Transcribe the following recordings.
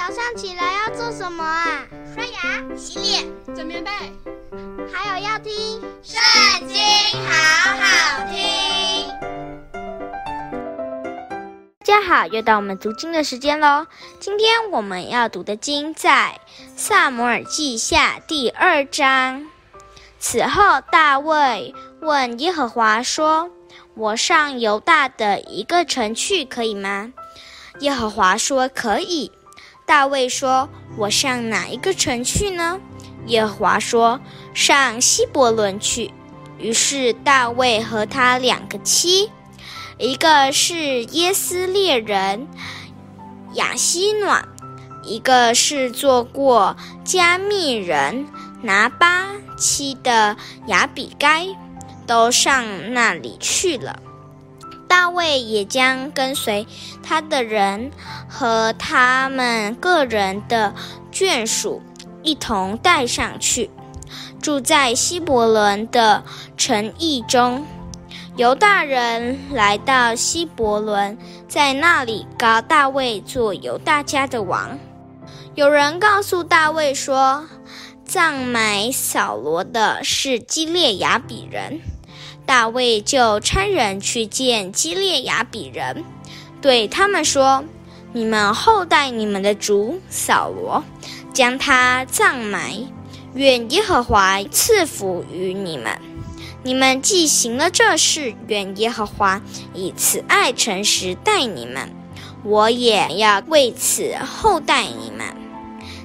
早上起来要做什么啊？刷牙、洗脸、整棉被，还有要听《圣经》，好好听。大家好，又到我们读经的时间喽。今天我们要读的经在《撒母耳记下》第二章。此后，大卫问耶和华说：“我上犹大的一个城去，可以吗？”耶和华说：“可以。”大卫说：“我上哪一个城去呢？”耶和华说：“上希伯伦去。”于是大卫和他两个妻，一个是耶斯列人亚希暖，一个是做过加密人拿八妻的亚比该，都上那里去了。大卫也将跟随他的人和他们个人的眷属一同带上去，住在希伯伦的城邑中。犹大人来到希伯伦，在那里膏大卫做犹大家的王。有人告诉大卫说，葬埋扫罗的是基列雅比人。大卫就差人去见基列雅比人，对他们说：“你们厚待你们的主扫罗，将他葬埋。愿耶和华赐福于你们。你们既行了这事，愿耶和华以慈爱诚实待你们，我也要为此厚待你们。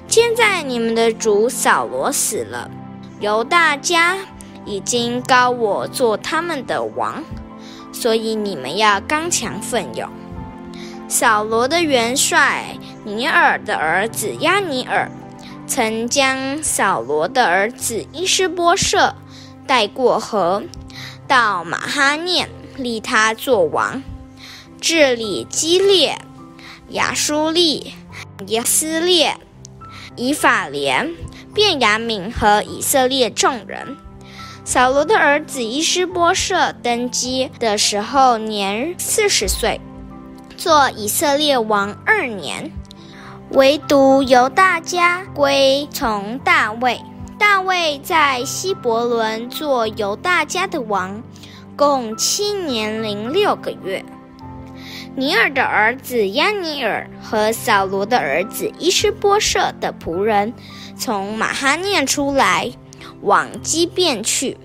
现在你们的主扫罗死了，由大家。”已经高我做他们的王，所以你们要刚强奋勇。扫罗的元帅尼尔的儿子亚尼尔，曾将扫罗的儿子伊施波设带过河，到马哈念立他做王，治理基列、亚书利、耶斯列、以法莲、便雅悯和以色列众人。扫罗的儿子伊施波设登基的时候年四十岁，做以色列王二年。唯独犹大家归从大卫。大卫在希伯伦做犹大家的王，共七年零六个月。尼尔的儿子亚尼尔和扫罗的儿子伊施波设的仆人，从马哈念出来。往基遍去，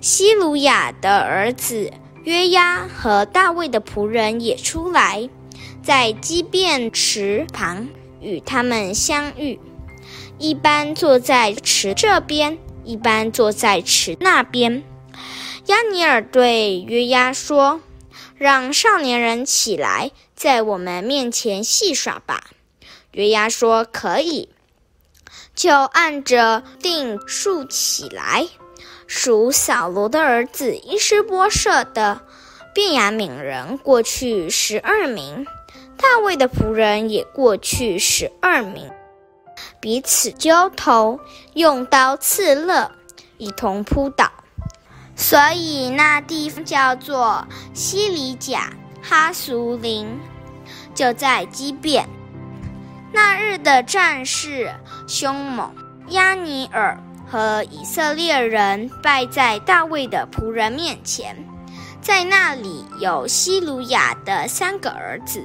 西鲁雅的儿子约押和大卫的仆人也出来，在基遍池旁与他们相遇，一般坐在池这边，一般坐在池那边。押尼尔对约押说：“让少年人起来，在我们面前戏耍吧。”约押说：“可以。”就按着定数起来，属扫罗的儿子伊施波设的便雅悯人过去十二名，大卫的仆人也过去十二名，彼此交头，用刀刺肋，一同扑倒。所以那地方叫做西里甲哈俗琳，就在基遍。那日的战事凶猛，押尼珥和以色列人败在大卫的仆人面前。在那里有西鲁雅的三个儿子：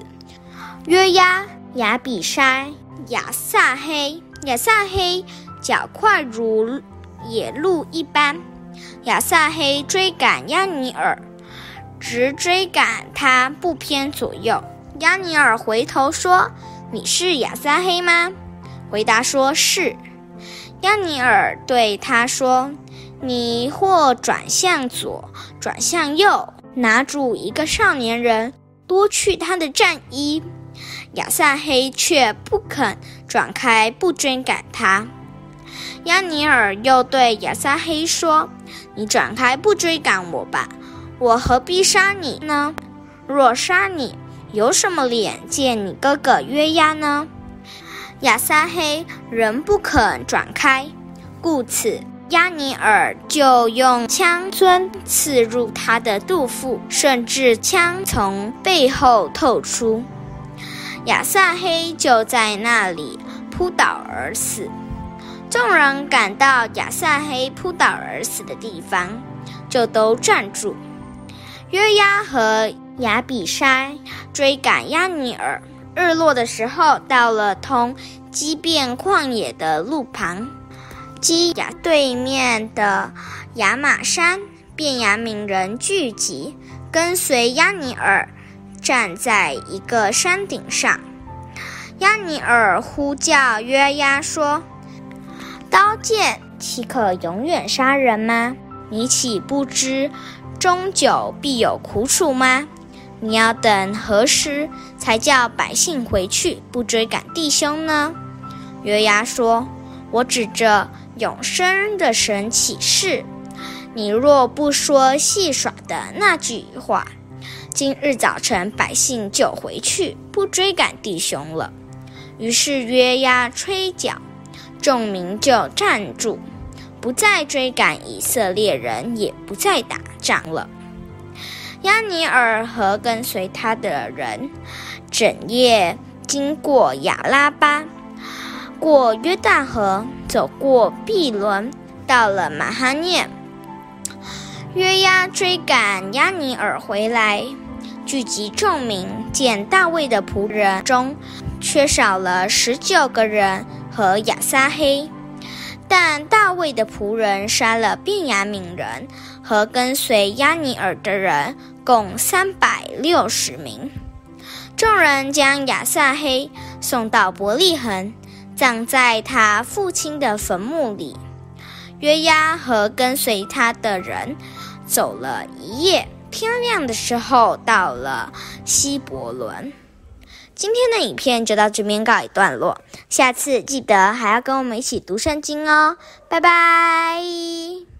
约押、亚比筛、亚撒黑。亚撒黑脚快如野鹿一般。亚撒黑追赶押尼珥，直追赶他，不偏左右。押尼尔回头说。你是亚撒黑吗？回答说是。押尼尔对他说：“你或转向左，转向右，拿住一个少年人，夺去他的战衣。”亚撒黑却不肯转开，不追赶他。押尼尔又对亚撒黑说：“你转开，不追赶我吧，我何必杀你呢？若杀你，有什么脸见你哥哥约押呢？亚撒黑仍不肯转开，故此亚尼尔就用枪樽刺入他的肚腹，甚至枪从背后透出。亚撒黑就在那里扑倒而死。众人赶到亚撒黑扑倒而死的地方，就都站住。约押和亚比筛追赶亚尼尔，日落的时候到了通基遍旷野的路旁，基亚对面的亚玛山，便雅悯人聚集，跟随亚尼尔，站在一个山顶上。亚尼尔呼叫约押说。刀剑岂可永远杀人吗？你岂不知终久必有苦楚吗？你要等何时才叫百姓回去，不追赶弟兄呢？约押说：“我指着永生的神起誓，你若不说戏耍的那句话，今日早晨百姓就回去，不追赶弟兄了。”于是约押吹角。众民就站住，不再追赶以色列人，也不再打仗了。亚尼尔和跟随他的人，整夜经过亚拉巴，过约旦河，走过毕伦，到了玛哈念。约押追赶亚尼尔回来，聚集众民，见大卫的仆人中缺少了十九个人。和亚撒黑，但大卫的仆人杀了便雅悯人和跟随亚尼尔的人，共三百六十名。众人将亚撒黑送到伯利恒，葬在他父亲的坟墓里。约押和跟随他的人走了一夜，天亮的时候到了希伯仑。今天的影片就到这边告一段落，下次记得还要跟我们一起读圣经哦，拜拜。